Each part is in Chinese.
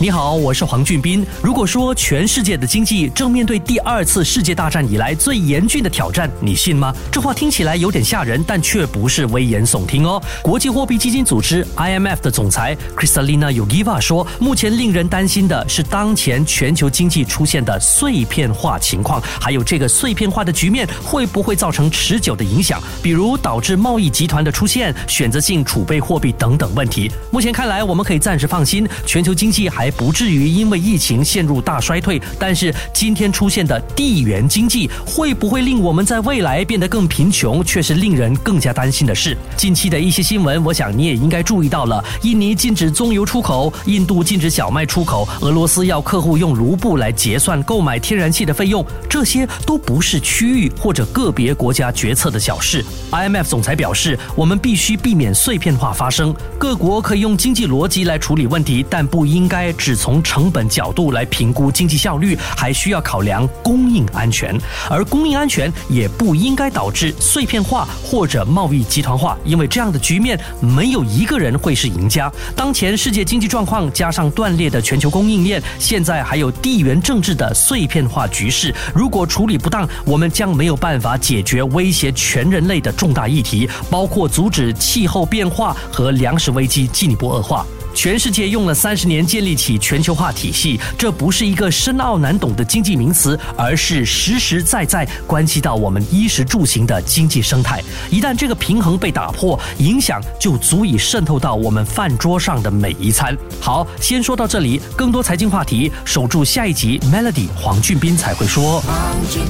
你好，我是黄俊斌。如果说全世界的经济正面对第二次世界大战以来最严峻的挑战，你信吗？这话听起来有点吓人，但却不是危言耸听哦。国际货币基金组织 IMF 的总裁 Kristalina Yogeva 说，目前令人担心的是当前全球经济出现的碎片化情况，还有这个碎片化的局面会不会造成持久的影响，比如导致贸易集团的出现、选择性储备货币等等问题。目前看来，我们可以暂时放心，全球经济还。不至于因为疫情陷入大衰退，但是今天出现的地缘经济会不会令我们在未来变得更贫穷，却是令人更加担心的事。近期的一些新闻，我想你也应该注意到了：印尼禁止棕油出口，印度禁止小麦出口，俄罗斯要客户用卢布来结算购买天然气的费用，这些都不是区域或者个别国家决策的小事。IMF 总裁表示，我们必须避免碎片化发生，各国可以用经济逻辑来处理问题，但不应该。只从成本角度来评估经济效率，还需要考量供应安全，而供应安全也不应该导致碎片化或者贸易集团化，因为这样的局面没有一个人会是赢家。当前世界经济状况加上断裂的全球供应链，现在还有地缘政治的碎片化局势，如果处理不当，我们将没有办法解决威胁全人类的重大议题，包括阻止气候变化和粮食危机进一步恶化。全世界用了三十年建立起全球化体系，这不是一个深奥难懂的经济名词，而是实实在在关系到我们衣食住行的经济生态。一旦这个平衡被打破，影响就足以渗透到我们饭桌上的每一餐。好，先说到这里，更多财经话题，守住下一集。Melody 黄俊斌才会说。与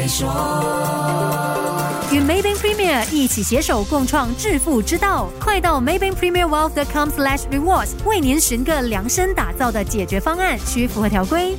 Maybank Premier 一起携手共创致富之道，快到 Maybank Premier Wealth.com/slash rewards 为您寻个量身打造的解决方案，需符合条规。